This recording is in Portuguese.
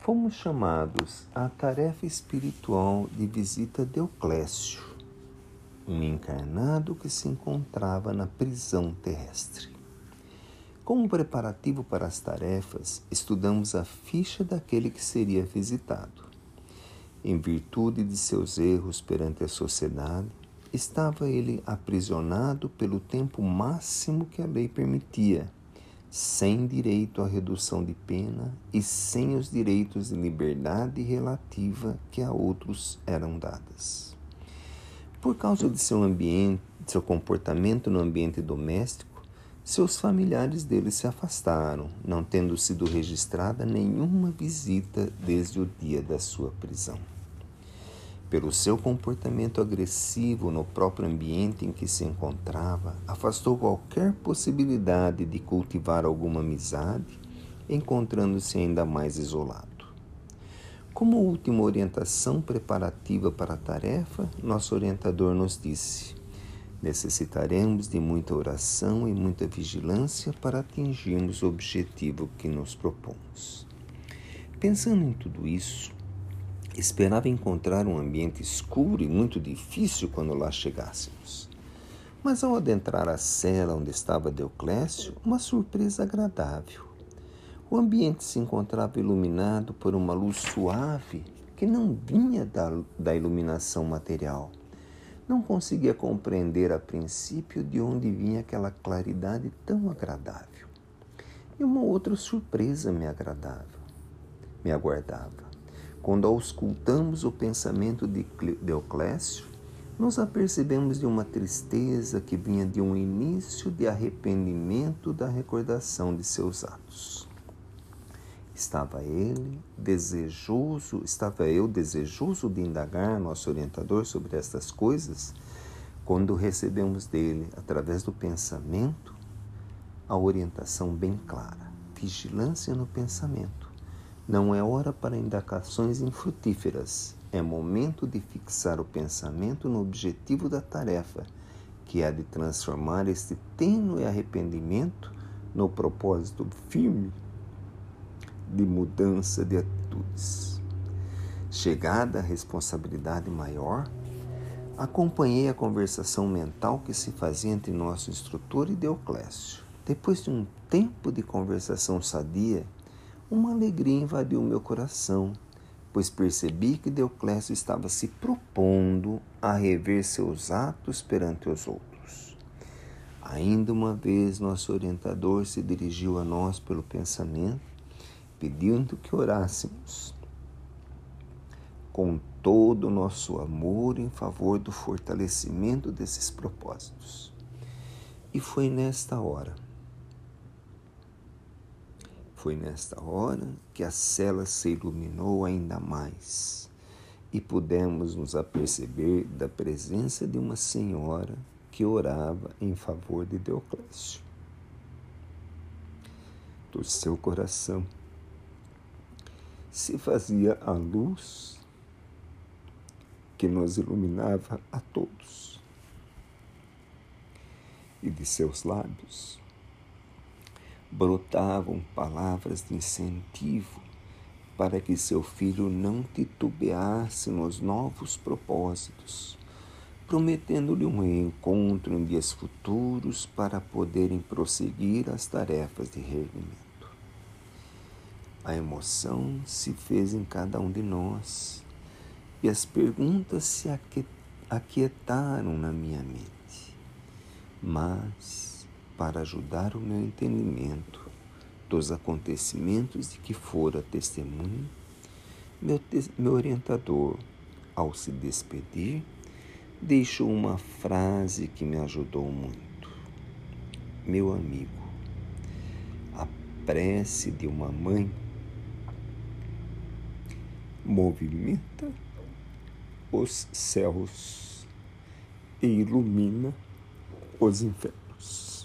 fomos chamados à tarefa espiritual de visita a Deoclésio, um encarnado que se encontrava na prisão terrestre. Como preparativo para as tarefas, estudamos a ficha daquele que seria visitado. Em virtude de seus erros perante a sociedade, estava ele aprisionado pelo tempo máximo que a lei permitia sem direito à redução de pena e sem os direitos de liberdade relativa que a outros eram dadas. Por causa de seu ambiente, seu comportamento no ambiente doméstico, seus familiares dele se afastaram, não tendo sido registrada nenhuma visita desde o dia da sua prisão pelo seu comportamento agressivo no próprio ambiente em que se encontrava, afastou qualquer possibilidade de cultivar alguma amizade, encontrando-se ainda mais isolado. Como última orientação preparativa para a tarefa, nosso orientador nos disse: necessitaremos de muita oração e muita vigilância para atingirmos o objetivo que nos propomos. Pensando em tudo isso, Esperava encontrar um ambiente escuro e muito difícil quando lá chegássemos. Mas ao adentrar a cela onde estava Deoclésio, uma surpresa agradável. O ambiente se encontrava iluminado por uma luz suave que não vinha da, da iluminação material. Não conseguia compreender a princípio de onde vinha aquela claridade tão agradável. E uma outra surpresa me agradava, me aguardava. Quando auscultamos o pensamento de Deoclésio, nos apercebemos de uma tristeza que vinha de um início de arrependimento da recordação de seus atos. Estava ele desejoso, estava eu desejoso de indagar nosso orientador sobre estas coisas, quando recebemos dele, através do pensamento, a orientação bem clara: vigilância no pensamento não é hora para indagações infrutíferas. É momento de fixar o pensamento no objetivo da tarefa, que é de transformar este tênue arrependimento no propósito firme de mudança de atitudes. Chegada a responsabilidade maior, acompanhei a conversação mental que se fazia entre nosso instrutor e Deoclésio. Depois de um tempo de conversação sadia, uma alegria invadiu meu coração, pois percebi que Deoclésio estava se propondo a rever seus atos perante os outros. Ainda uma vez, nosso orientador se dirigiu a nós pelo pensamento, pedindo que orássemos com todo o nosso amor em favor do fortalecimento desses propósitos. E foi nesta hora foi nesta hora que a cela se iluminou ainda mais e pudemos nos aperceber da presença de uma senhora que orava em favor de Deoclésio. Do seu coração se fazia a luz que nos iluminava a todos, e de seus lábios brotavam palavras de incentivo para que seu filho não titubeasse nos novos propósitos, prometendo-lhe um reencontro em dias futuros para poderem prosseguir as tarefas de reerguimento. A emoção se fez em cada um de nós e as perguntas se aquietaram na minha mente. Mas para ajudar o meu entendimento dos acontecimentos de que fora testemunho, meu, meu orientador, ao se despedir, deixou uma frase que me ajudou muito. Meu amigo, a prece de uma mãe movimenta os céus e ilumina os infernos.